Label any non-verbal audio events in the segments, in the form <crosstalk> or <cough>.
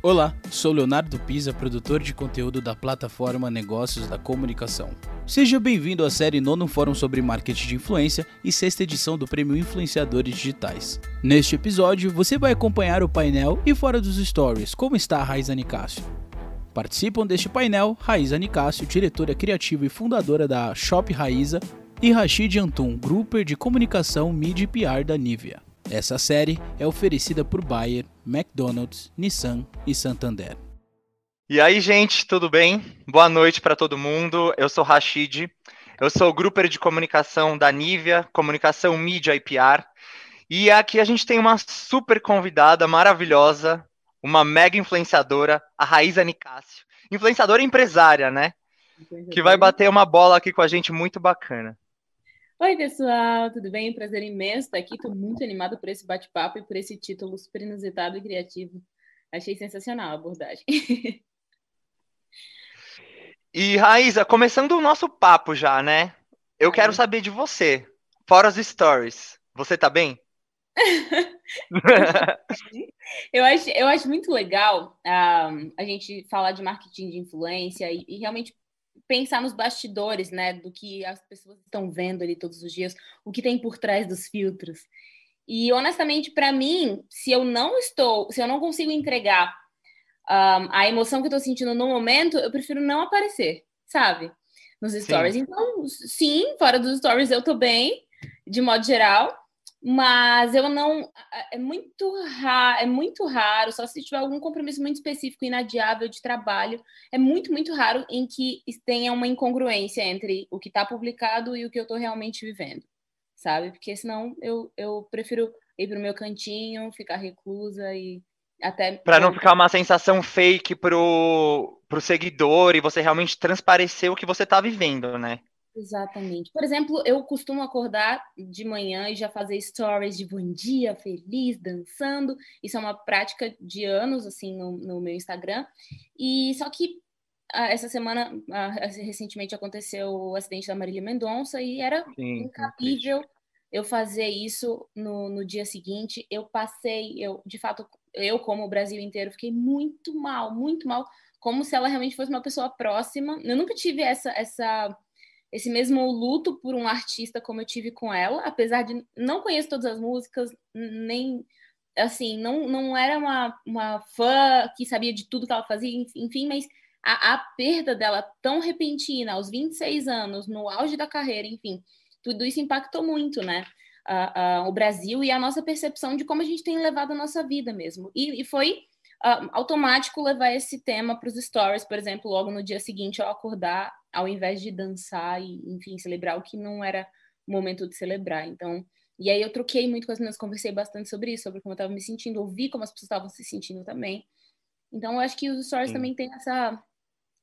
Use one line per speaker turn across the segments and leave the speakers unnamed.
Olá, sou Leonardo Pisa, produtor de conteúdo da plataforma Negócios da Comunicação. Seja bem-vindo à série Nono Fórum sobre Marketing de Influência e sexta edição do Prêmio Influenciadores Digitais. Neste episódio, você vai acompanhar o painel e fora dos stories como está a Raiza Nicásio. Participam deste painel Raiza Nicásio, diretora criativa e fundadora da Shop Raiza, e Rashid Antum, Grouper de Comunicação, Mídia e PR da Nivea. Essa série é oferecida por Bayer, McDonald's, Nissan e Santander.
E aí, gente, tudo bem? Boa noite para todo mundo. Eu sou Rashid. Eu sou o Grouper de comunicação da Nivea, comunicação mídia e PR. E aqui a gente tem uma super convidada maravilhosa, uma mega influenciadora, a Raíza Nicásio. Influenciadora empresária, né? Que vai bater uma bola aqui com a gente muito bacana.
Oi, pessoal, tudo bem? Prazer imenso estar aqui. Estou muito animada por esse bate-papo e por esse título super inusitado e criativo. Achei sensacional a abordagem. <laughs>
E, Raíza, começando o nosso papo já, né? Eu quero saber de você. Fora as stories, você tá bem? <laughs>
eu, acho, eu acho muito legal um, a gente falar de marketing de influência e, e realmente pensar nos bastidores, né, do que as pessoas estão vendo ali todos os dias, o que tem por trás dos filtros. E honestamente, para mim, se eu não estou, se eu não consigo entregar um, a emoção que eu estou sentindo no momento, eu prefiro não aparecer, sabe? Nos stories. Sim. Então, sim, fora dos stories eu tô bem, de modo geral mas eu não é muito raro, é muito raro, só se tiver algum compromisso muito específico inadiável de trabalho, é muito muito raro em que tenha uma incongruência entre o que está publicado e o que eu estou realmente vivendo, sabe? Porque senão eu, eu prefiro ir para o meu cantinho, ficar reclusa e até
para não ficar uma sensação fake pro pro seguidor e você realmente transparecer o que você está vivendo, né?
Exatamente. Por exemplo, eu costumo acordar de manhã e já fazer stories de bom dia, feliz, dançando. Isso é uma prática de anos, assim, no, no meu Instagram. E só que ah, essa semana, ah, recentemente, aconteceu o acidente da Marília Mendonça e era Sim, incapível eu fazer isso no, no dia seguinte. Eu passei, eu, de fato, eu, como o Brasil inteiro, fiquei muito mal, muito mal, como se ela realmente fosse uma pessoa próxima. Eu nunca tive essa, essa esse mesmo luto por um artista como eu tive com ela, apesar de não conhecer todas as músicas, nem assim, não, não era uma, uma fã que sabia de tudo que ela fazia, enfim, mas a, a perda dela tão repentina, aos 26 anos, no auge da carreira, enfim, tudo isso impactou muito, né? Uh, uh, o Brasil e a nossa percepção de como a gente tem levado a nossa vida mesmo. E, e foi uh, automático levar esse tema para os stories, por exemplo, logo no dia seguinte ao acordar, ao invés de dançar e, enfim, celebrar o que não era o momento de celebrar. Então, e aí eu troquei muito com as meninas, conversei bastante sobre isso, sobre como eu estava me sentindo, ouvi como as pessoas estavam se sentindo também. Então, eu acho que os stories Sim. também têm essa,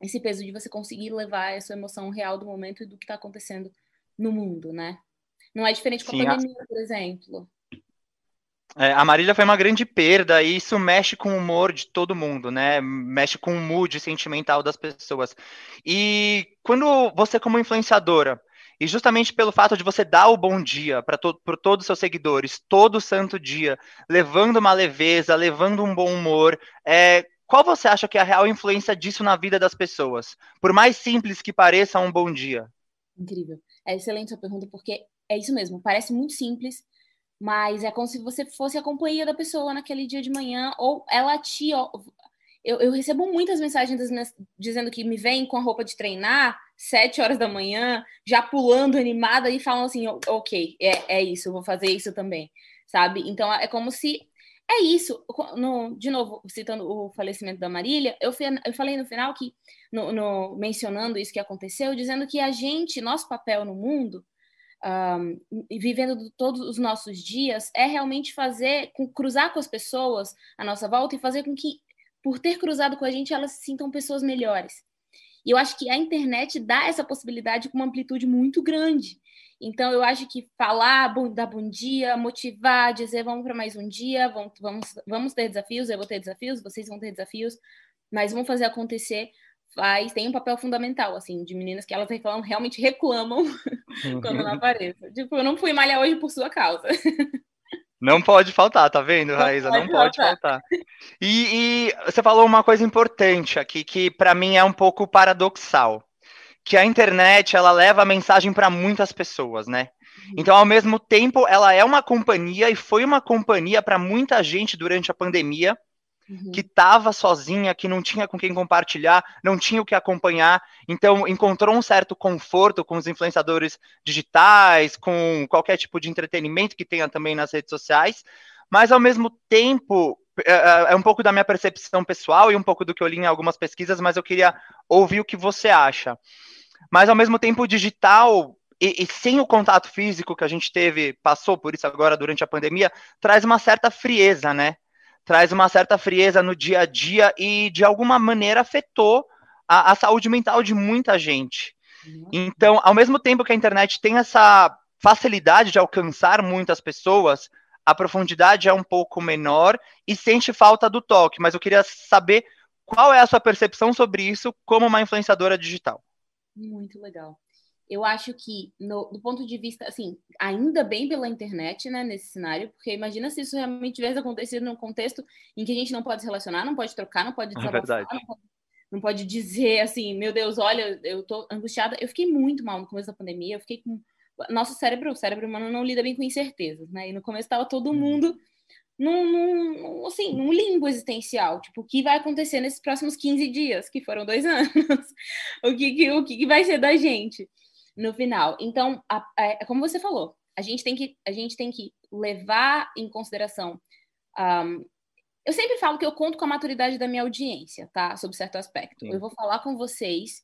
esse peso de você conseguir levar essa emoção real do momento e do que está acontecendo no mundo, né? Não é diferente com a Sim, pandemia, a... por exemplo.
É, a Marília foi uma grande perda e isso mexe com o humor de todo mundo, né? Mexe com o mood sentimental das pessoas. E quando você, como influenciadora, e justamente pelo fato de você dar o bom dia para to todos os seus seguidores, todo santo dia, levando uma leveza, levando um bom humor, é, qual você acha que é a real influência disso na vida das pessoas? Por mais simples que pareça um bom dia.
Incrível. É excelente a pergunta, porque é isso mesmo, parece muito simples, mas é como se você fosse a companhia da pessoa naquele dia de manhã, ou ela te. Eu, eu recebo muitas mensagens minhas, dizendo que me vem com a roupa de treinar, sete horas da manhã, já pulando, animada, e falam assim: ok, é, é isso, eu vou fazer isso também, sabe? Então é como se. É isso. No, de novo, citando o falecimento da Marília, eu, fui, eu falei no final que, no, no, mencionando isso que aconteceu, dizendo que a gente, nosso papel no mundo, um, vivendo todos os nossos dias é realmente fazer, cruzar com as pessoas à nossa volta e fazer com que, por ter cruzado com a gente, elas se sintam pessoas melhores. E eu acho que a internet dá essa possibilidade com uma amplitude muito grande. Então, eu acho que falar, dar bom dia, motivar, dizer vamos para mais um dia, vamos, vamos, vamos ter desafios, eu vou ter desafios, vocês vão ter desafios, mas vamos fazer acontecer faz, tem um papel fundamental, assim, de meninas que elas reclamam, realmente reclamam <laughs> quando não apareço. Tipo, eu não fui malhar hoje por sua causa.
Não pode faltar, tá vendo, Raíza? Não, não pode faltar. E, e, você falou uma coisa importante aqui, que para mim é um pouco paradoxal, que a internet ela leva a mensagem para muitas pessoas, né? Uhum. Então, ao mesmo tempo, ela é uma companhia e foi uma companhia para muita gente durante a pandemia, uhum. que estava sozinha, que não tinha com quem compartilhar, não tinha o que acompanhar, então encontrou um certo conforto com os influenciadores digitais, com qualquer tipo de entretenimento que tenha também nas redes sociais, mas ao mesmo tempo é, é, é um pouco da minha percepção pessoal e um pouco do que eu li em algumas pesquisas, mas eu queria ouvir o que você acha. Mas ao mesmo tempo, o digital e, e, sem o contato físico que a gente teve, passou por isso agora durante a pandemia, traz uma certa frieza, né? Traz uma certa frieza no dia a dia e, de alguma maneira, afetou a, a saúde mental de muita gente. Uhum. Então, ao mesmo tempo que a internet tem essa facilidade de alcançar muitas pessoas, a profundidade é um pouco menor e sente falta do toque. Mas eu queria saber qual é a sua percepção sobre isso como uma influenciadora digital.
Muito legal eu acho que, no, do ponto de vista, assim, ainda bem pela internet, né, nesse cenário, porque imagina se isso realmente tivesse acontecido num contexto em que a gente não pode se relacionar, não pode trocar, não pode
é desabafar, é
não, pode, não pode dizer assim, meu Deus, olha, eu tô angustiada. Eu fiquei muito mal no começo da pandemia, eu fiquei com... Nosso cérebro, o cérebro humano não lida bem com incertezas, né? E no começo estava todo uhum. mundo num, num, assim, num limbo existencial. Tipo, o que vai acontecer nesses próximos 15 dias, que foram dois <laughs> anos? o que, que, o que vai ser da gente? No final. Então, a, a, é como você falou, a gente tem que, a gente tem que levar em consideração. Um, eu sempre falo que eu conto com a maturidade da minha audiência, tá? Sobre certo aspecto. Sim. Eu vou falar com vocês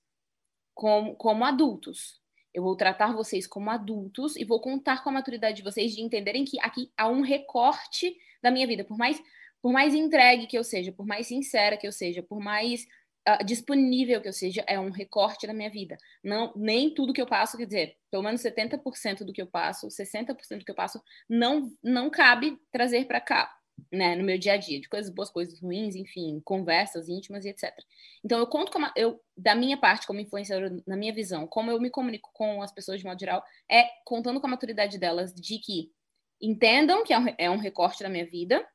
como, como adultos. Eu vou tratar vocês como adultos e vou contar com a maturidade de vocês de entenderem que aqui há um recorte da minha vida. Por mais, por mais entregue que eu seja, por mais sincera que eu seja, por mais uh, disponível que eu seja é um recorte da minha vida. Não, nem tudo que eu passo, quer dizer, pelo menos 70% do que eu passo, 60% do que eu passo, não, não cabe trazer para cá, né, no meu dia a dia, de coisas boas, coisas ruins, enfim, conversas íntimas e etc. Então eu conto como eu, da minha parte, como influenciadora, na minha visão, como eu me comunico com as pessoas de modo geral, é contando com a maturidade delas de que entendam que é um, é um recorte da minha vida,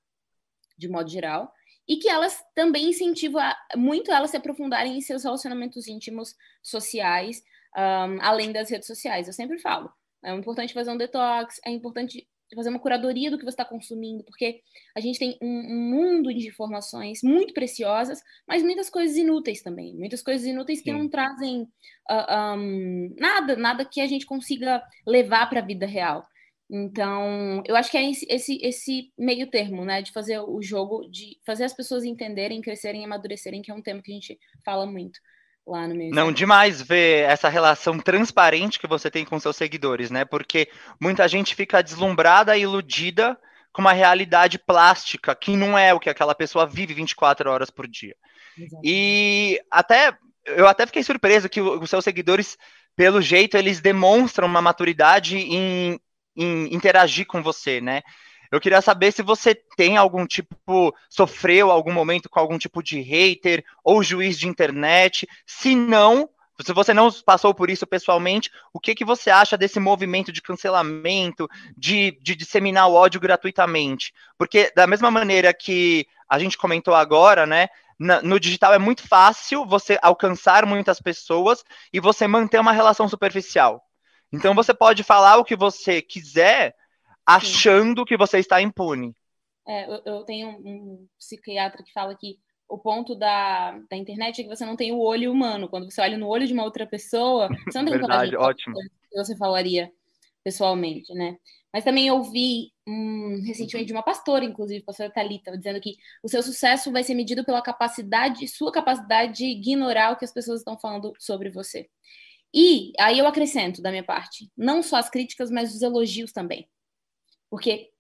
de modo geral, e que elas também incentivam muito elas se aprofundarem em seus relacionamentos íntimos, sociais, um, além das redes sociais. Eu sempre falo, é importante fazer um detox, é importante fazer uma curadoria do que você está consumindo, porque a gente tem um, mundo de informações muito preciosas, mas muitas coisas inúteis também, muitas coisas inúteis que Sim. não trazem uh, um, nada, nada que a gente consiga levar para a vida real. Então, eu acho que é esse, esse, meio termo, né? De fazer o jogo, de fazer as pessoas entenderem, crescerem e amadurecerem, que é um tema que a gente fala muito lá no meu.
Não, demais ver essa relação transparente que você tem com seus seguidores, né? Porque muita gente fica deslumbrada e iludida com uma realidade plástica que não é o que aquela pessoa vive 24 horas por dia. Exatamente. E até eu até fiquei surpreso que os seus seguidores, pelo jeito, eles demonstram uma maturidade em em interagir com você, né? Eu queria saber se você tem algum tipo, sofreu algum momento com algum tipo de hater ou juiz de internet. Se não, se você não passou por isso pessoalmente, o que, que você acha desse movimento de cancelamento, de, de disseminar o ódio gratuitamente? Porque da mesma maneira que a gente comentou agora, né? No digital é muito fácil você alcançar muitas pessoas e você manter uma relação superficial. Então você pode falar o que você quiser, achando Sim. que você está impune.
É, eu, eu, tenho um psiquiatra que fala que o ponto da, da internet é que você não tem o olho humano. Quando você olha no olho de uma outra pessoa, você não tem
Verdade, ótimo.
que você falaria pessoalmente, né? Mas também ouvi recentemente de uma pastora, inclusive, pastora Thalita, dizendo que o seu sucesso vai ser medido pela capacidade, sua capacidade de ignorar o que as pessoas estão falando sobre você. E aí eu acrescento da minha parte, não só as críticas, mas os elogios também. Porque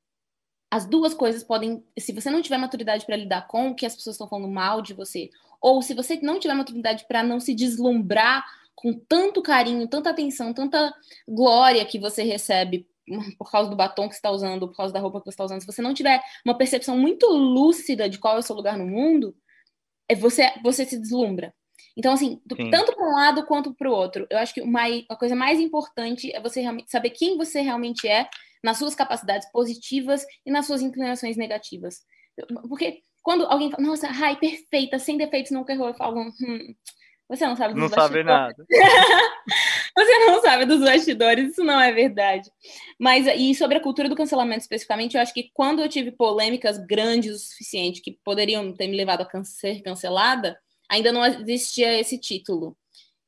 as duas coisas podem, se você não tiver maturidade para lidar com o que as pessoas estão falando mal de você, ou se você não tiver maturidade para não se deslumbrar com tanto carinho, tanta atenção, tanta glória que você recebe por causa do batom que você está usando, por causa da roupa que você está usando, se você não tiver uma percepção muito lúcida de qual é o seu lugar no mundo, é você, você se deslumbra. Então, assim, Sim. tanto para um lado quanto para o outro. Eu acho que uma, a coisa mais importante é você realmente saber quem você realmente é nas suas capacidades positivas e nas suas inclinações negativas. Porque quando alguém fala, nossa, Rai, perfeita, sem defeitos, nunca errou, eu falo, hum, você não sabe dos
Não sabe nada. <laughs>
você não sabe dos bastidores, isso não é verdade. Mas, e sobre a cultura do cancelamento especificamente, eu acho que quando eu tive polêmicas grandes o suficiente que poderiam ter me levado a ser cancelada, ainda não existia esse título.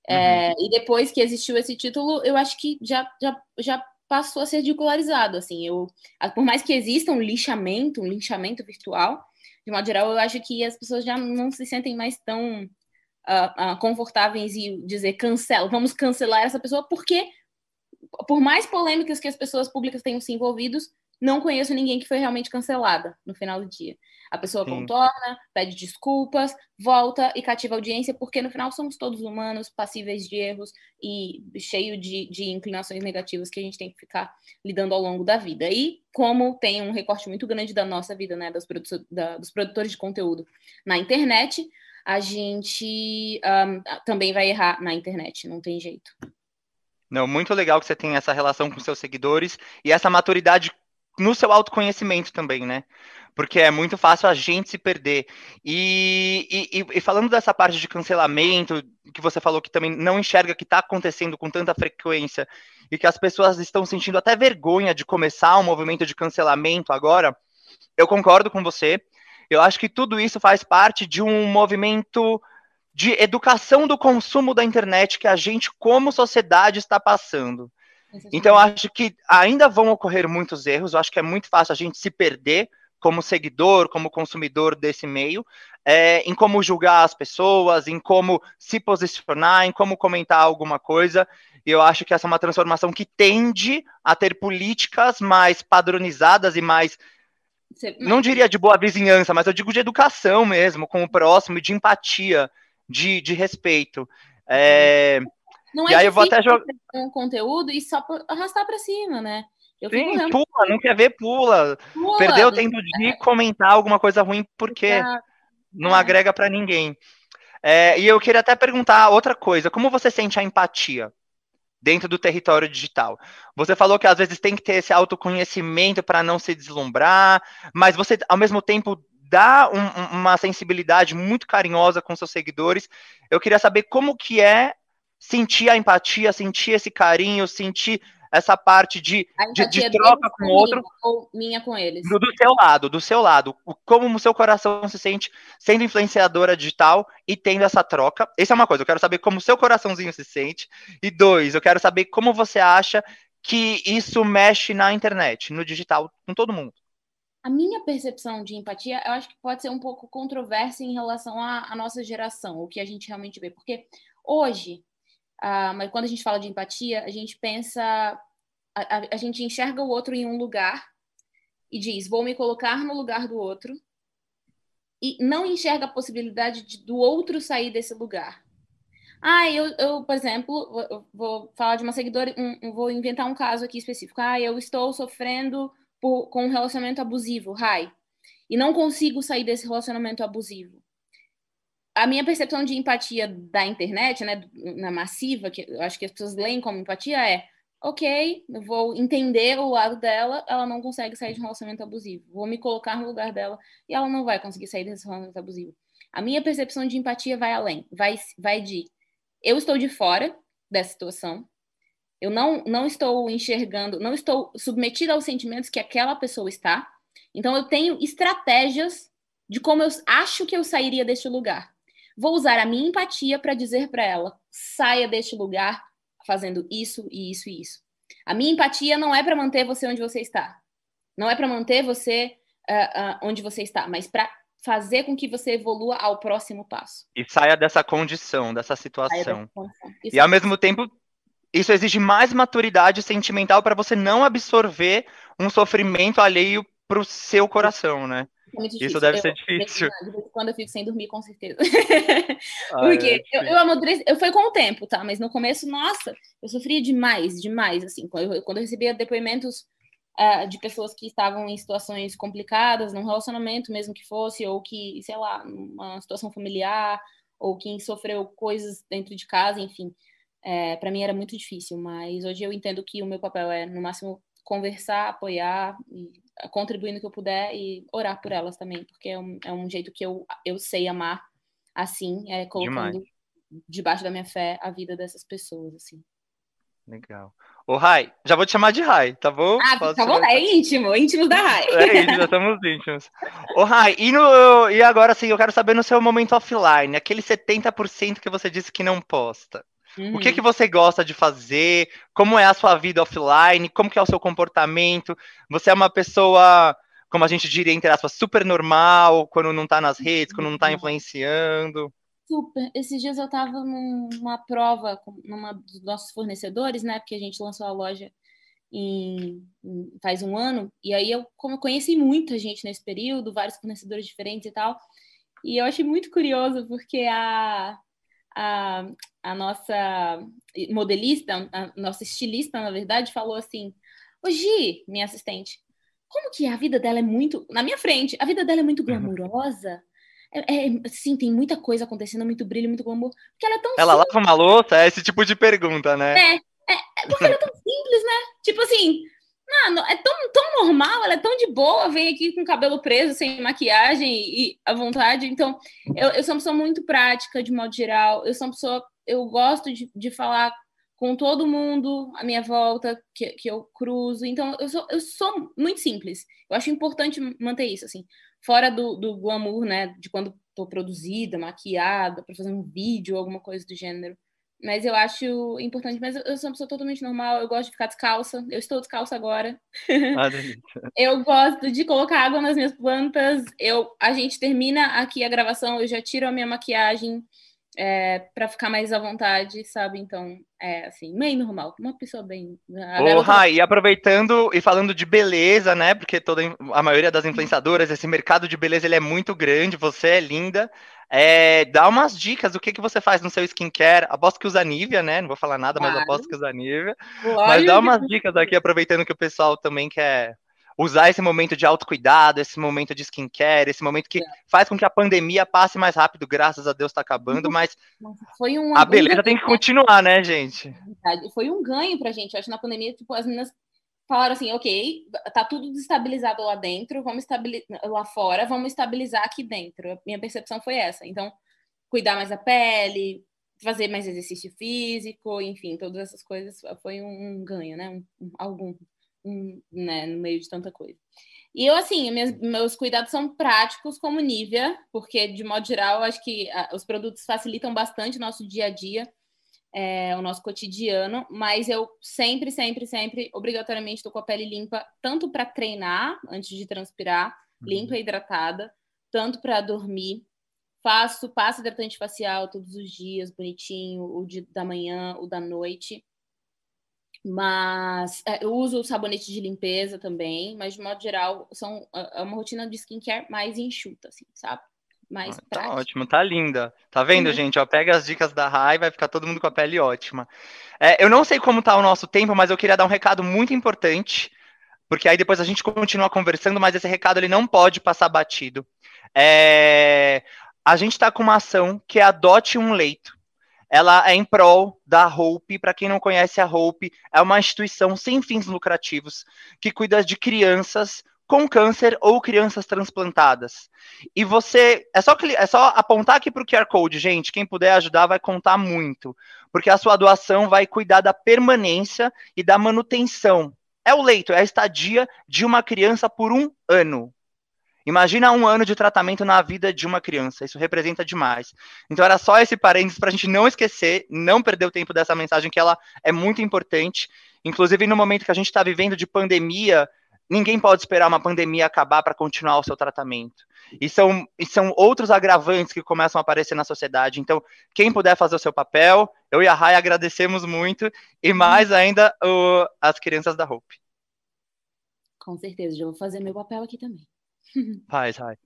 Uhum. É, e depois que existiu esse título, eu acho que já, já, já passou a ser ridicularizado. Assim, eu, por mais que exista um lixamento, um linchamento virtual, de modo geral, eu acho que as pessoas já não se sentem mais tão uh, uh, confortáveis em dizer cancela, vamos cancelar essa pessoa, porque por mais polêmicas que as pessoas públicas tenham se envolvidos, não conheço ninguém que foi realmente cancelada no final do dia. A pessoa Sim. contorna, pede desculpas, volta e cativa a audiência, porque no final somos todos humanos, passíveis de erros e cheio de, de inclinações negativas que a gente tem que ficar lidando ao longo da vida. E como tem um recorte muito grande da nossa vida, né, dos, produ da, dos produtores de conteúdo na internet, a gente um, também vai errar na internet, não tem jeito.
Não, muito legal que você tem essa relação com seus seguidores e essa maturidade no seu autoconhecimento também, né? Porque é muito fácil a gente se perder. E, e, e falando dessa parte de cancelamento, que você falou que também não enxerga que está acontecendo com tanta frequência e que as pessoas estão sentindo até vergonha de começar um movimento de cancelamento agora, eu concordo com você. Eu acho que tudo isso faz parte de um movimento de educação do consumo da internet que a gente, como sociedade, está passando. Então, acho que ainda vão ocorrer muitos erros, eu acho que é muito fácil a gente se perder como seguidor, como consumidor desse meio, é, em como julgar as pessoas, em como se posicionar, em como comentar alguma coisa. E eu acho que essa é uma transformação que tende a ter políticas mais padronizadas e mais. Não diria de boa vizinhança, mas eu digo de educação mesmo, com o próximo, de empatia, de, de respeito. É,
não é e aí eu vou até jogar um conteúdo e só arrastar para cima, né?
Eu Sim, pula, não quer ver, pula. pula. Perdeu o tempo de comentar alguma coisa ruim porque não é. agrega para ninguém. É, e eu queria até perguntar outra coisa: como você sente a empatia dentro do território digital? Você falou que às vezes tem que ter esse autoconhecimento para não se deslumbrar, mas você, ao mesmo tempo, dá um, uma sensibilidade muito carinhosa com seus seguidores. Eu queria saber como que é sentir a empatia, sentir esse carinho, sentir essa parte de, de, de troca com o outro.
Ou minha com eles.
Do, do, seu lado, do seu lado. Como o seu coração se sente sendo influenciadora digital e tendo essa troca. Essa é uma coisa, eu quero saber como o seu coraçãozinho se sente. E dois, eu quero saber como você acha que isso mexe na internet, no digital, com todo mundo.
A minha percepção de empatia, eu acho que pode ser um pouco controversa em relação à, à nossa geração, o que a gente realmente vê. Porque hoje, Uh, mas quando a gente fala de empatia, a gente pensa, a, a, a, gente enxerga o outro em um lugar e diz: vou me colocar no lugar do outro, e não enxerga a possibilidade de, do outro sair desse lugar. Ah, eu, eu por exemplo, vou, vou falar de uma seguidora, um, vou inventar um caso aqui específico. Ah, eu estou sofrendo por, com um relacionamento abusivo, Rai, e não consigo sair desse relacionamento abusivo a minha percepção de empatia da internet, né, na massiva, que eu acho que as pessoas leem como empatia, é ok, eu vou entender o lado dela, ela não consegue sair de um relacionamento abusivo. Vou me colocar no lugar dela e ela não vai conseguir sair desse relacionamento abusivo. A minha percepção de empatia vai além, vai, vai de eu estou de fora dessa situação, eu não, não estou enxergando, não estou submetida aos sentimentos que aquela pessoa está, então eu tenho estratégias de como eu acho que eu sairia deste lugar. Vou usar a minha empatia para dizer para ela: saia deste lugar fazendo isso e isso e isso. A minha empatia não é para manter você onde você está. Não é para manter você uh, uh, onde você está, mas para fazer com que você evolua ao próximo passo.
E saia dessa condição, dessa situação. Dessa e ao mesmo tempo, isso exige mais maturidade sentimental para você não absorver um sofrimento alheio para o seu coração, né? É Isso deve eu, ser difícil.
Quando eu fico sem dormir, com certeza. <laughs> Ah, Porque é eu, eu amadureci, eu foi com o tempo, tá? Mas no começo, nossa, eu sofria demais, demais, assim. Quando eu, quando eu recebia depoimentos uh, de pessoas que estavam em situações complicadas, num relacionamento mesmo que fosse, ou que, sei lá, uma situação familiar, ou quem sofreu coisas dentro de casa, enfim. É, para mim era muito difícil, mas hoje eu entendo que o meu papel é, no máximo, conversar, apoiar, e contribuir no que eu puder e orar por elas também, porque é um, é um jeito que eu, eu sei amar assim, é colocando Demais. debaixo da minha fé a vida dessas pessoas, assim.
Legal. Ô, Rai, já vou te chamar de Rai, tá bom?
Ah, Posso tá bom, é íntimo, íntimo da Rai.
É íntimo, estamos íntimos. Ô, Rai, e, no, e agora, assim, eu quero saber no seu momento offline, aquele 70% que você disse que não posta. Uhum. O que, que você gosta de fazer? Como é a sua vida offline? Como que é o seu comportamento? Você é uma pessoa, como a gente diria, entre aspas, super normal, quando não tá nas redes, quando não tá uhum. influenciando?
Super. Esses dias eu estava numa prova numa dos nossos fornecedores, né? Porque a gente lançou a loja em, em, faz um ano, e aí eu, como eu conheci muita gente nesse período, vários fornecedores diferentes e tal, e eu achei muito curioso porque a, a, a nossa modelista, a nossa estilista, na verdade, falou assim: Ô Gi, minha assistente, como que a vida dela é muito. Na minha frente, a vida dela é muito uhum. glamurosa. É, é, sim, tem muita coisa acontecendo, muito brilho, muito glamour. Porque ela é tão
Ela simples. lava uma louça? É esse tipo de pergunta, né?
É, é, é porque ela é tão simples, né? Tipo assim, não, é tão, tão normal, ela é tão de boa, vem aqui com cabelo preso, sem maquiagem e à vontade. Então, eu, eu sou uma pessoa muito prática, de modo geral. Eu sou uma pessoa, eu gosto de, de falar com todo mundo à minha volta, que, que eu cruzo. Então, eu sou, eu sou muito simples. Eu acho importante manter isso, assim fora do, do glamour, né, de quando estou produzida, maquiada, para fazer um vídeo alguma coisa do gênero. Mas eu acho importante. Mas eu sou uma pessoa totalmente normal, eu gosto de ficar descalça. Eu estou descalça agora. Ah, <laughs> eu gosto de colocar água nas minhas plantas. Eu, a gente termina aqui a gravação, eu já tiro a minha maquiagem é, para ficar mais à vontade, sabe? Então, é assim, meio normal, uma pessoa bem.
Porra, e aproveitando e falando de beleza, né? Porque toda a maioria das influenciadoras, esse mercado de beleza ele é muito grande, você é linda. É, dá umas dicas do que, que você faz no seu skincare. Aposto que usa Nivea, né? Não vou falar nada, claro. mas aposto que usa Nivea. Mas dá umas dicas aqui, aproveitando que o pessoal também quer usar esse momento de autocuidado, esse momento de skincare, esse momento que é. faz com que a pandemia passe mais rápido, graças a Deus está acabando, mas um, a beleza tem que continuar, né, gente?
Foi um ganho pra gente. Eu acho que na pandemia, tipo, as meninas falaram assim, ok, tá tudo desestabilizado lá dentro, vamos estabilizar lá fora, vamos estabilizar aqui dentro. Minha percepção foi essa. Então, cuidar mais da pele, fazer mais exercício físico, enfim, todas essas coisas foi um ganho, né? Um, algum né, no meio de tanta coisa. E eu, assim, meus, meus cuidados são práticos como Nivea, porque, de modo geral, acho que a, os produtos facilitam bastante o nosso dia a dia, é, o nosso cotidiano, mas eu sempre, sempre, sempre, obrigatoriamente, estou com a pele limpa, tanto para treinar, antes de transpirar, uhum. limpa e hidratada, tanto para dormir. Faço passo hidratante facial todos os dias, bonitinho, o de, da manhã, o da noite. Mas é, eu uso o sabonete de limpeza também, mas de modo geral são é, é uma rotina de skincare mais enxuta, assim, sabe? Mais
ah, tá ótimo, tá linda. Tá vendo, uhum. gente? Ó, pega as dicas da Rai, vai ficar todo mundo com a pele ótima. É, eu não sei como tá o nosso tempo, mas eu queria dar um recado muito importante, porque aí depois a gente continua conversando, mas esse recado ele não pode passar batido. É, a gente está com uma ação que é Adote um Leito ela é em prol da Hope. Para quem não conhece a Hope, é uma instituição sem fins lucrativos que cuida de crianças com câncer ou crianças transplantadas. E você é só é só apontar aqui para o QR Code, gente. Quem puder ajudar vai contar muito, porque a sua doação vai cuidar da permanência e da manutenção. É o leito, é a estadia de uma criança por um ano. Imagina um ano de tratamento na vida de uma criança. Isso representa demais. Então era só esse parênteses para a gente não esquecer, não perder o tempo dessa mensagem, que ela é muito importante. Inclusive, no momento que a gente está vivendo de pandemia, ninguém pode esperar uma pandemia acabar para continuar o seu tratamento. E são, e são outros agravantes que começam a aparecer na sociedade. Então, quem puder fazer o seu papel, eu e a Rai agradecemos muito, e mais ainda o, as crianças da Hope.
Com certeza, já vou fazer meu papel aqui também. <laughs>
Faz, faz.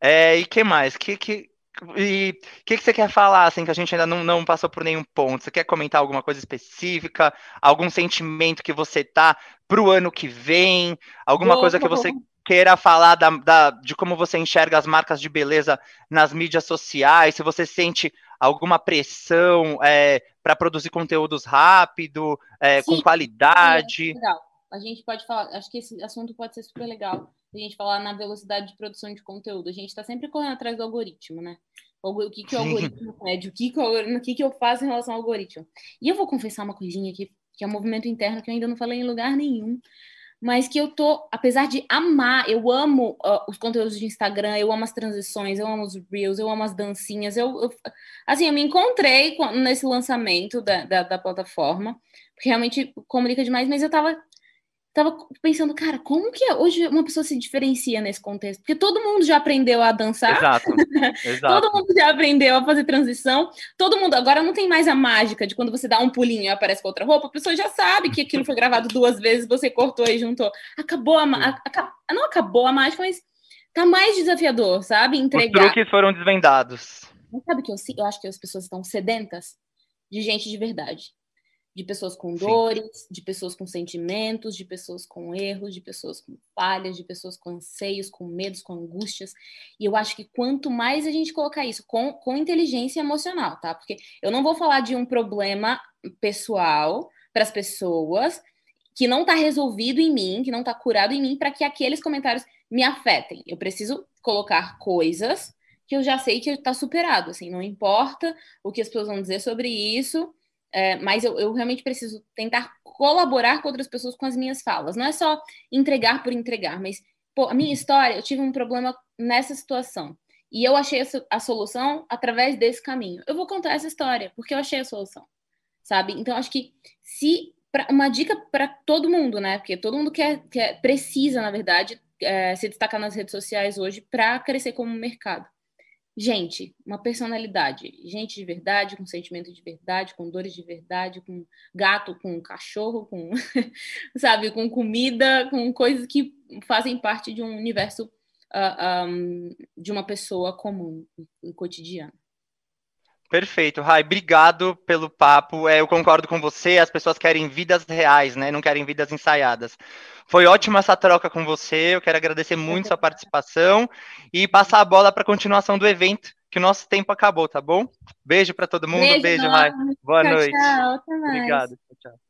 É, e que mais? Que, que, e o que, que você quer falar, assim, que a gente ainda não, não passou por nenhum ponto? Você quer comentar alguma coisa específica? Algum sentimento que você tá pro ano que vem? Alguma coisa que você queira falar da, da, de como você enxerga as marcas de beleza nas mídias sociais? Se você sente alguma pressão é, para produzir conteúdos rápido, é, com qualidade?
Legal. a gente pode falar, acho que esse assunto pode ser super legal, a gente falar na velocidade de produção de conteúdo. A gente está sempre correndo atrás do algoritmo, né? O que, que o algoritmo pede, o que, que, eu, o que, que eu faço em relação ao algoritmo. E eu vou confessar uma coisinha aqui, que é um movimento interno que eu ainda não falei em lugar nenhum, mas que eu tô, apesar de amar, eu amo uh, os conteúdos de Instagram, eu amo as transições, eu amo os reels, eu amo as dancinhas, eu, eu assim, eu me encontrei nesse lançamento da, da, da plataforma, porque realmente comunica demais, mas eu tava tava pensando, cara, como que hoje uma pessoa se diferencia nesse contexto? Porque todo mundo já aprendeu a dançar.
Exato. <laughs> Exato.
todo mundo já aprendeu a fazer transição. Todo mundo agora não tem mais a mágica de quando você dá um pulinho e aparece com outra roupa, a pessoa já sabe que aquilo foi gravado duas vezes, você cortou e juntou. Acabou a, a, não acabou a mágica, mas tá mais desafiador, sabe?
Entregar. Os truques foram desvendados.
Mas sabe que eu, eu acho que as pessoas estão sedentas de gente de verdade de pessoas com dores, Sim. de pessoas com sentimentos, de pessoas com erros, de pessoas com falhas, de pessoas com anseios, com medos, com angústias. E eu acho que quanto mais a gente colocar isso com, com inteligência emocional, tá? Porque eu não vou falar de um problema pessoal para as pessoas que não está resolvido em mim, que não está curado em mim, para que aqueles comentários me afetem. Eu preciso colocar coisas que eu já sei que está superado, assim, não importa o que as pessoas vão dizer sobre isso, é, mas eu, eu, realmente preciso tentar colaborar com outras pessoas com as minhas falas. Não é só entregar por entregar, mas pô, a minha história, eu tive um problema nessa situação. E eu achei a solução através desse caminho. Eu vou contar essa história, porque eu achei a solução, sabe? Então, acho que se. Pra, uma dica para todo mundo, né? Porque todo mundo quer, quer precisa, na verdade, é, se destacar nas redes sociais hoje para crescer como mercado gente, uma personalidade, gente de verdade, com sentimento de verdade, com dores de verdade, com gato, com cachorro, com, <laughs> sabe, com comida, com coisas que fazem parte de um universo uh, ah, um, de uma pessoa comum e cotidiana.
Perfeito, Rai, obrigado pelo papo. É, eu concordo com você, as pessoas querem vidas reais, né? Não querem vidas ensaiadas. Foi ótima essa troca com você. Eu quero agradecer muito sua participação e passar a bola para a continuação do evento, que o nosso tempo acabou, tá bom? Beijo para todo mundo, beijo, beijo Rai. Boa tchau, noite.
Tchau, até mais.
Obrigado. Tchau.